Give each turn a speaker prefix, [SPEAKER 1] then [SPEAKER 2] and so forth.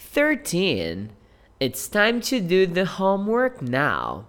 [SPEAKER 1] 13. It's time to do the homework now.